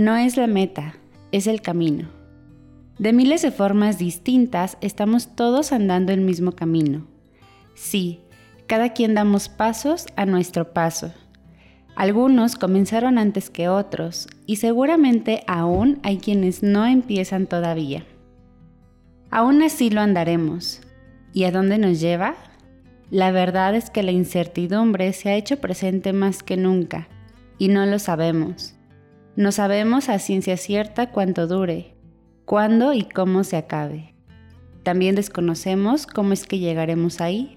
No es la meta, es el camino. De miles de formas distintas estamos todos andando el mismo camino. Sí, cada quien damos pasos a nuestro paso. Algunos comenzaron antes que otros y seguramente aún hay quienes no empiezan todavía. Aún así lo andaremos. ¿Y a dónde nos lleva? La verdad es que la incertidumbre se ha hecho presente más que nunca y no lo sabemos. No sabemos a ciencia cierta cuánto dure, cuándo y cómo se acabe. También desconocemos cómo es que llegaremos ahí.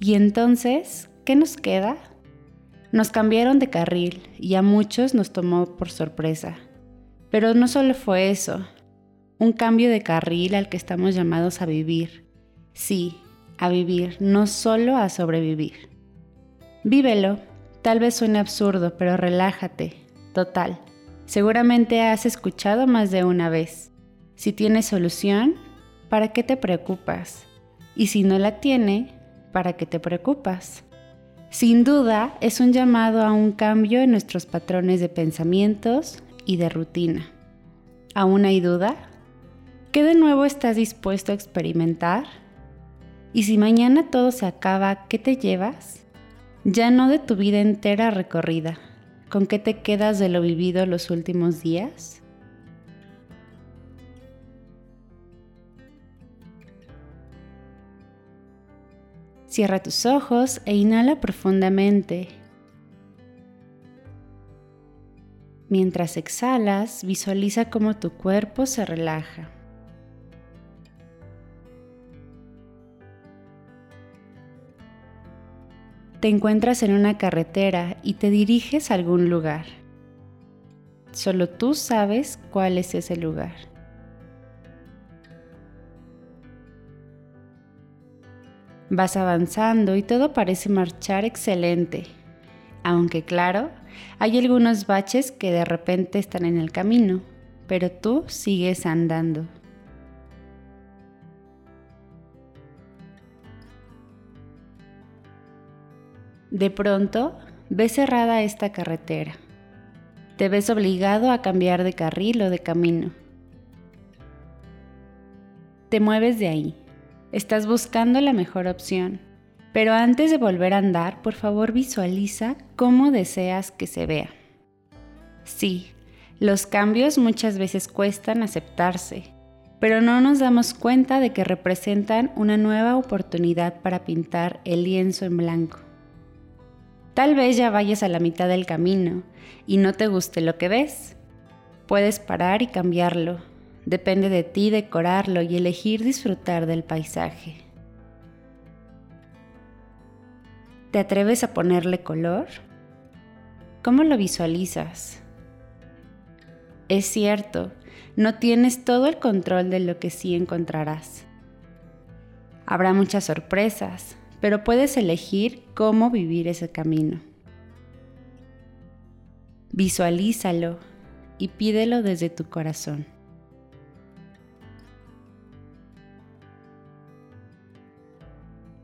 Y entonces, ¿qué nos queda? Nos cambiaron de carril y a muchos nos tomó por sorpresa. Pero no solo fue eso, un cambio de carril al que estamos llamados a vivir. Sí, a vivir, no solo a sobrevivir. Vívelo, tal vez suene absurdo, pero relájate, total. Seguramente has escuchado más de una vez. Si tiene solución, ¿para qué te preocupas? Y si no la tiene, ¿para qué te preocupas? Sin duda, es un llamado a un cambio en nuestros patrones de pensamientos y de rutina. ¿Aún hay duda? ¿Qué de nuevo estás dispuesto a experimentar? ¿Y si mañana todo se acaba, qué te llevas? Ya no de tu vida entera recorrida. ¿Con qué te quedas de lo vivido los últimos días? Cierra tus ojos e inhala profundamente. Mientras exhalas, visualiza cómo tu cuerpo se relaja. Te encuentras en una carretera y te diriges a algún lugar. Solo tú sabes cuál es ese lugar. Vas avanzando y todo parece marchar excelente, aunque claro, hay algunos baches que de repente están en el camino, pero tú sigues andando. De pronto, ves cerrada esta carretera. Te ves obligado a cambiar de carril o de camino. Te mueves de ahí Estás buscando la mejor opción. Pero antes de volver a andar, por favor visualiza cómo deseas que se vea. Sí, los cambios muchas veces cuestan aceptarse, pero no nos damos cuenta de que representan una nueva oportunidad para pintar el lienzo en blanco. Tal vez ya vayas a la mitad del camino y no te guste lo que ves. Puedes parar y cambiarlo, Depende de ti decorarlo y elegir disfrutar del paisaje. ¿Te atreves a ponerle color? ¿Cómo lo visualizas? Es cierto, no tienes todo el control de lo que sí encontrarás. Habrá muchas sorpresas, pero puedes elegir cómo vivir ese camino. Visualízalo y pídelo desde tu corazón.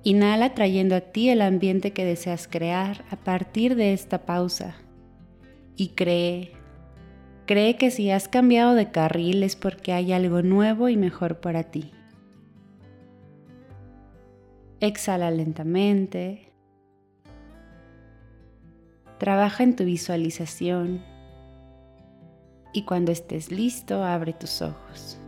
Inhala trayendo a ti el ambiente que deseas crear a partir de esta pausa. Y cree, cree que si has cambiado de carril es porque hay algo nuevo y mejor para ti. Exhala lentamente. Trabaja en tu visualización. Y cuando estés listo, abre tus ojos.